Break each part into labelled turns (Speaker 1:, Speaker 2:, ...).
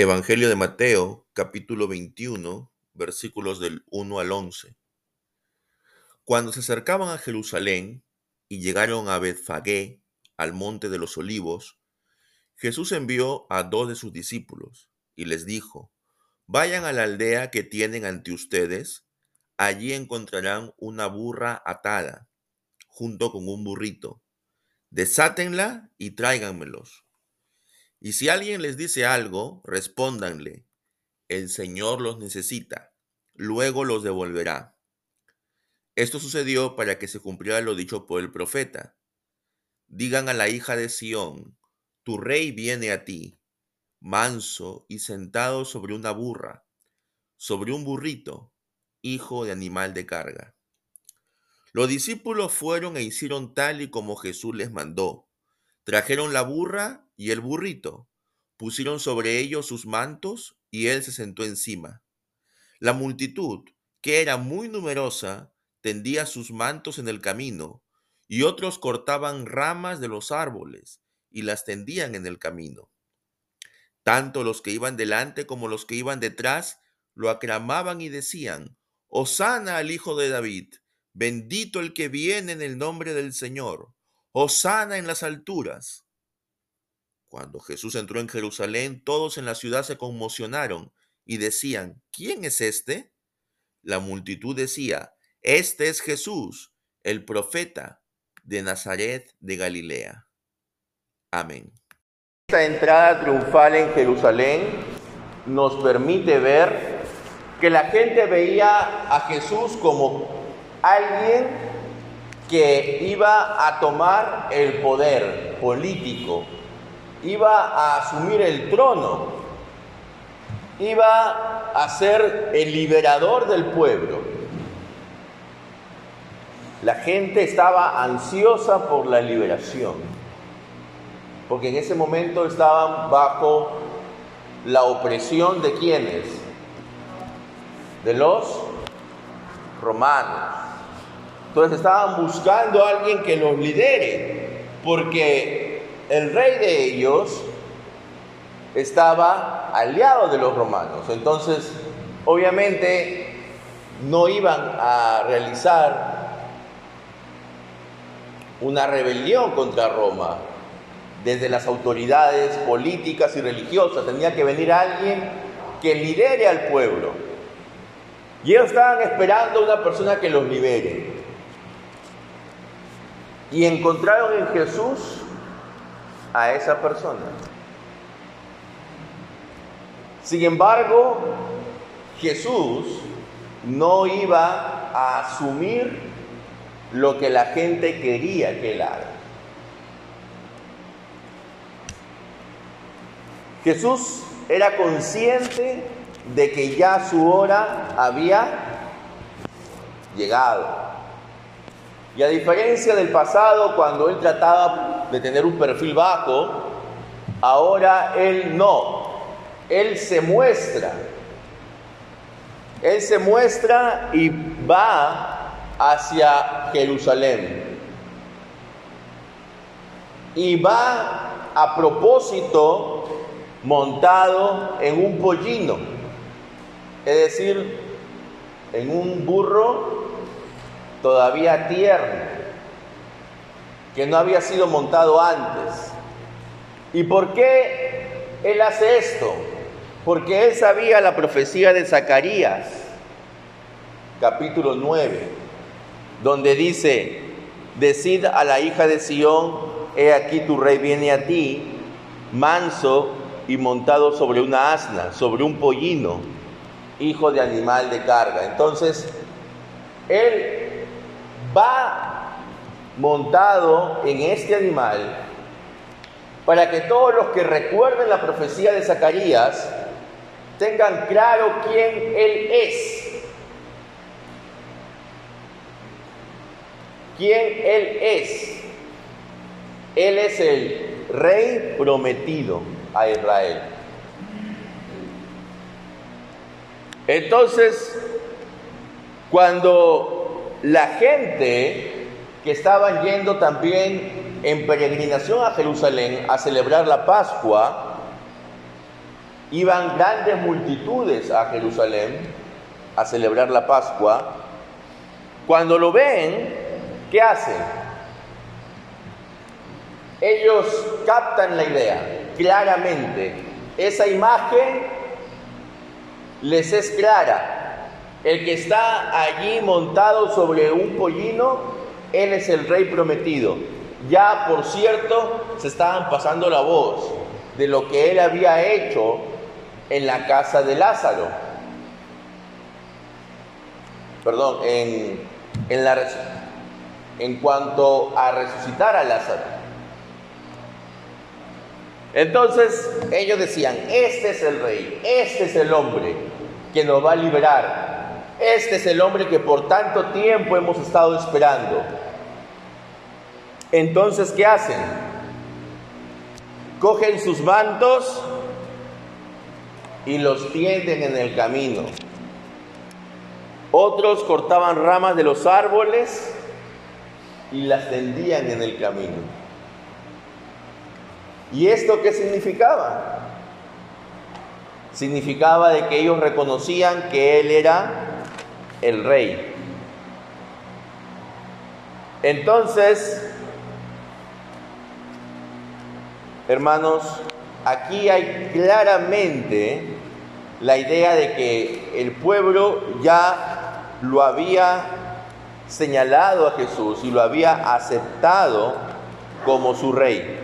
Speaker 1: Evangelio de Mateo, capítulo 21, versículos del 1 al 11. Cuando se acercaban a Jerusalén y llegaron a Betfagé, al monte de los olivos, Jesús envió a dos de sus discípulos y les dijo, Vayan a la aldea que tienen ante ustedes, allí encontrarán una burra atada, junto con un burrito. Desátenla y tráiganmelos. Y si alguien les dice algo, respóndanle, el Señor los necesita, luego los devolverá. Esto sucedió para que se cumpliera lo dicho por el profeta. Digan a la hija de Sión, tu rey viene a ti, manso y sentado sobre una burra, sobre un burrito, hijo de animal de carga. Los discípulos fueron e hicieron tal y como Jesús les mandó. Trajeron la burra y el burrito, pusieron sobre ellos sus mantos y él se sentó encima. La multitud, que era muy numerosa, tendía sus mantos en el camino, y otros cortaban ramas de los árboles y las tendían en el camino. Tanto los que iban delante como los que iban detrás lo aclamaban y decían, Hosana al Hijo de David, bendito el que viene en el nombre del Señor Hosana en las alturas. Cuando Jesús entró en Jerusalén, todos en la ciudad se conmocionaron y decían, ¿quién es este? La multitud decía, este es Jesús, el profeta de Nazaret de Galilea. Amén.
Speaker 2: Esta entrada triunfal en Jerusalén nos permite ver que la gente veía a Jesús como alguien que iba a tomar el poder político, iba a asumir el trono, iba a ser el liberador del pueblo. La gente estaba ansiosa por la liberación, porque en ese momento estaban bajo la opresión de quienes? De los romanos. Entonces estaban buscando a alguien que los lidere, porque el rey de ellos estaba aliado de los romanos. Entonces, obviamente, no iban a realizar una rebelión contra Roma desde las autoridades políticas y religiosas. Tenía que venir alguien que lidere al pueblo. Y ellos estaban esperando una persona que los libere y encontraron en Jesús a esa persona. Sin embargo, Jesús no iba a asumir lo que la gente quería que él haga. Jesús era consciente de que ya su hora había llegado. Y a diferencia del pasado, cuando él trataba de tener un perfil bajo, ahora él no. Él se muestra. Él se muestra y va hacia Jerusalén. Y va a propósito montado en un pollino, es decir, en un burro todavía tierno, que no había sido montado antes. ¿Y por qué él hace esto? Porque él sabía la profecía de Zacarías, capítulo 9, donde dice, decid a la hija de Sión, he aquí tu rey viene a ti, manso y montado sobre una asna, sobre un pollino, hijo de animal de carga. Entonces, él va montado en este animal para que todos los que recuerden la profecía de Zacarías tengan claro quién Él es. ¿Quién Él es? Él es el rey prometido a Israel. Entonces, cuando la gente que estaban yendo también en peregrinación a Jerusalén a celebrar la Pascua, iban grandes multitudes a Jerusalén a celebrar la Pascua. Cuando lo ven, ¿qué hacen? Ellos captan la idea claramente. Esa imagen les es clara. El que está allí montado sobre un pollino, él es el rey prometido. Ya, por cierto, se estaban pasando la voz de lo que él había hecho en la casa de Lázaro. Perdón, en, en, la, en cuanto a resucitar a Lázaro. Entonces ellos decían, este es el rey, este es el hombre que nos va a liberar, este es el hombre que por tanto tiempo hemos estado esperando. Entonces, ¿qué hacen? Cogen sus mantos y los tienden en el camino. Otros cortaban ramas de los árboles y las tendían en el camino. ¿Y esto qué significaba? Significaba de que ellos reconocían que Él era el rey. Entonces, hermanos, aquí hay claramente la idea de que el pueblo ya lo había señalado a Jesús y lo había aceptado como su rey.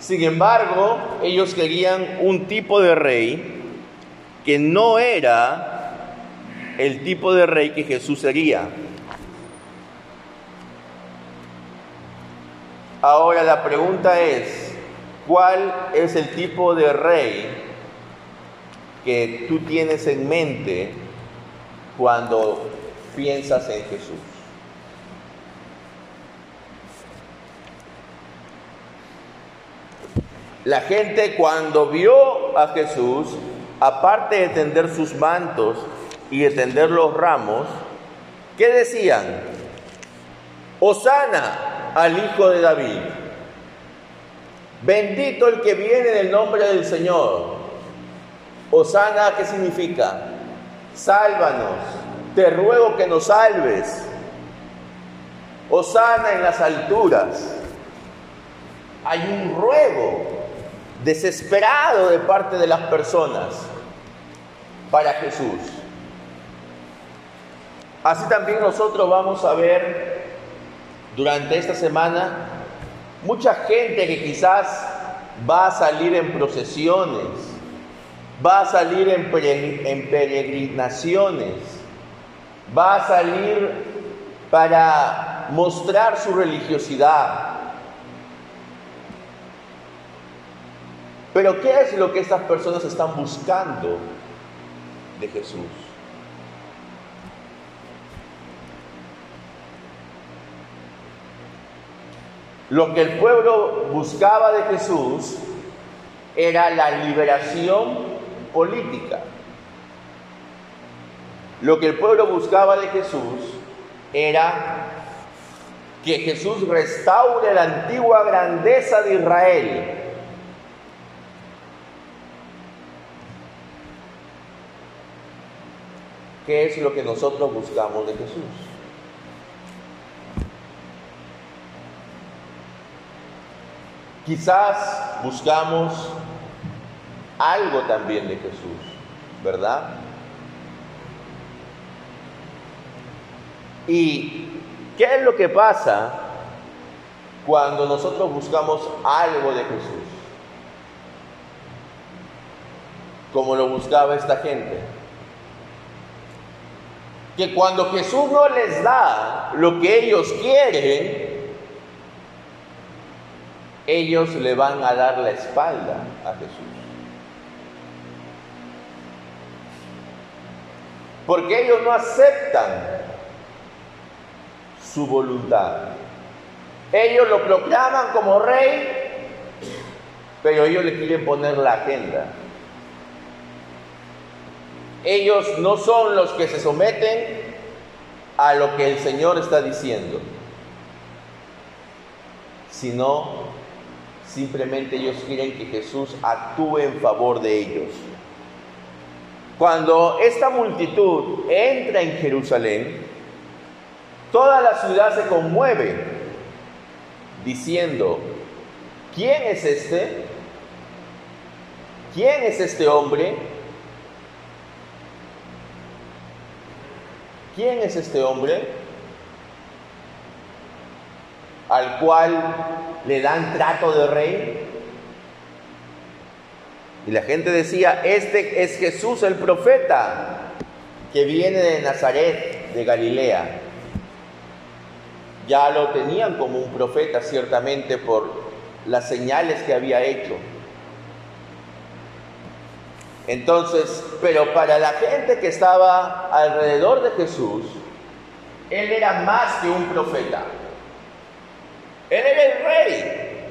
Speaker 2: Sin embargo, ellos querían un tipo de rey que no era el tipo de rey que Jesús sería. Ahora la pregunta es, ¿cuál es el tipo de rey que tú tienes en mente cuando piensas en Jesús? La gente cuando vio a Jesús, aparte de tender sus mantos y de tender los ramos, ¿qué decían? Osana al Hijo de David. Bendito el que viene en el nombre del Señor. Osana, ¿qué significa? Sálvanos, te ruego que nos salves. Osana en las alturas. Hay un ruego desesperado de parte de las personas para Jesús. Así también nosotros vamos a ver durante esta semana mucha gente que quizás va a salir en procesiones, va a salir en, peregrinaciones, va a salir para mostrar su religiosidad. Pero ¿qué es lo que estas personas están buscando de Jesús? Lo que el pueblo buscaba de Jesús era la liberación política. Lo que el pueblo buscaba de Jesús era que Jesús restaure la antigua grandeza de Israel. ¿Qué es lo que nosotros buscamos de Jesús? Quizás buscamos algo también de Jesús, ¿verdad? ¿Y qué es lo que pasa cuando nosotros buscamos algo de Jesús? Como lo buscaba esta gente. Que cuando Jesús no les da lo que ellos quieren, ellos le van a dar la espalda a Jesús. Porque ellos no aceptan su voluntad. Ellos lo proclaman como rey, pero ellos le quieren poner la agenda. Ellos no son los que se someten a lo que el Señor está diciendo, sino Simplemente ellos quieren que Jesús actúe en favor de ellos. Cuando esta multitud entra en Jerusalén, toda la ciudad se conmueve diciendo, ¿quién es este? ¿Quién es este hombre? ¿Quién es este hombre al cual le dan trato de rey? Y la gente decía, este es Jesús el profeta que viene de Nazaret, de Galilea. Ya lo tenían como un profeta ciertamente por las señales que había hecho. Entonces, pero para la gente que estaba alrededor de Jesús, Él era más que un profeta. Él era el rey,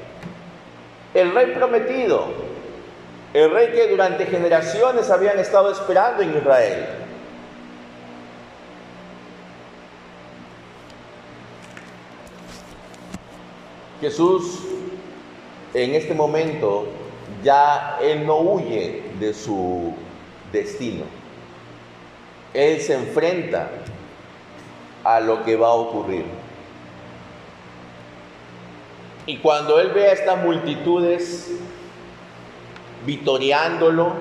Speaker 2: el rey prometido, el rey que durante generaciones habían estado esperando en Israel. Jesús en este momento ya Él no huye de su destino. Él se enfrenta a lo que va a ocurrir. Y cuando Él ve a estas multitudes vitoreándolo,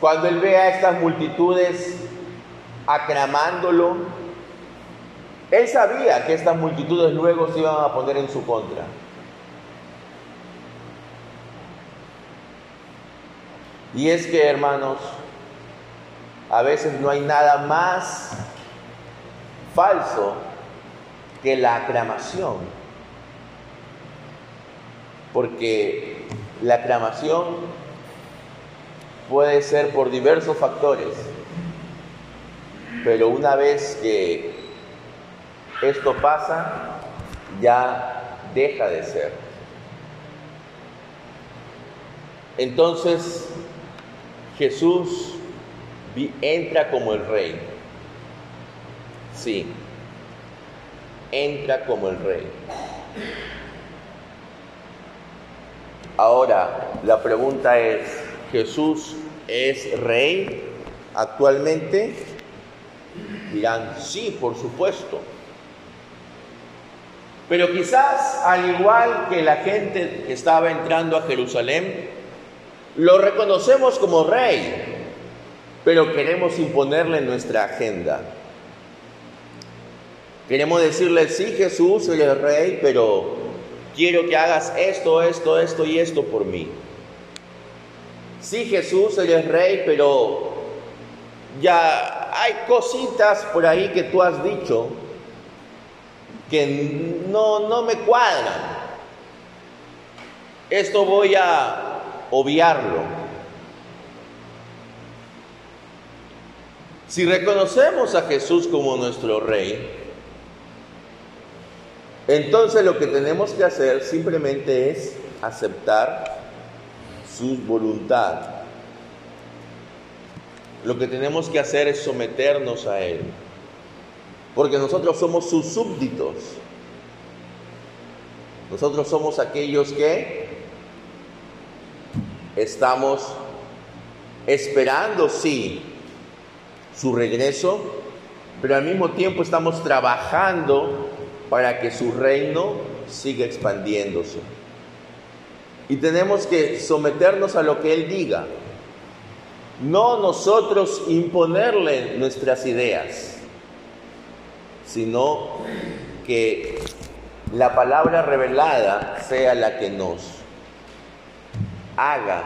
Speaker 2: cuando Él ve a estas multitudes aclamándolo, Él sabía que estas multitudes luego se iban a poner en su contra. Y es que, hermanos, a veces no hay nada más falso que la aclamación. Porque la aclamación puede ser por diversos factores. Pero una vez que esto pasa, ya deja de ser. Entonces, Jesús entra como el rey. Sí, entra como el rey. Ahora, la pregunta es, ¿Jesús es rey actualmente? Dirán, sí, por supuesto. Pero quizás, al igual que la gente que estaba entrando a Jerusalén, lo reconocemos como rey, pero queremos imponerle nuestra agenda. Queremos decirle, sí Jesús, eres rey, pero quiero que hagas esto, esto, esto y esto por mí. Sí Jesús, eres rey, pero ya hay cositas por ahí que tú has dicho que no, no me cuadran. Esto voy a obviarlo. Si reconocemos a Jesús como nuestro Rey, entonces lo que tenemos que hacer simplemente es aceptar su voluntad. Lo que tenemos que hacer es someternos a Él, porque nosotros somos sus súbditos. Nosotros somos aquellos que Estamos esperando, sí, su regreso, pero al mismo tiempo estamos trabajando para que su reino siga expandiéndose. Y tenemos que someternos a lo que Él diga, no nosotros imponerle nuestras ideas, sino que la palabra revelada sea la que nos haga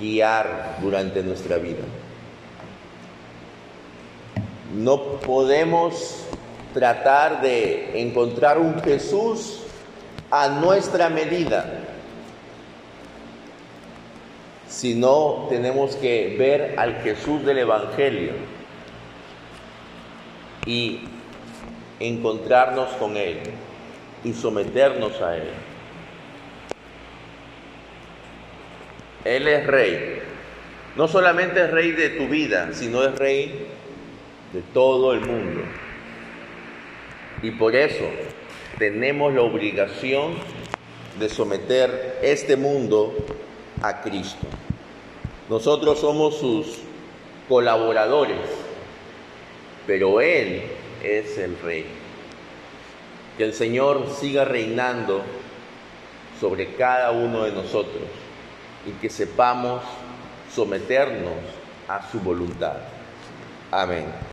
Speaker 2: guiar durante nuestra vida. No podemos tratar de encontrar un Jesús a nuestra medida, sino tenemos que ver al Jesús del Evangelio y encontrarnos con Él y someternos a Él. Él es rey. No solamente es rey de tu vida, sino es rey de todo el mundo. Y por eso tenemos la obligación de someter este mundo a Cristo. Nosotros somos sus colaboradores, pero Él es el Rey. Que el Señor siga reinando sobre cada uno de nosotros y que sepamos someternos a su voluntad. Amén.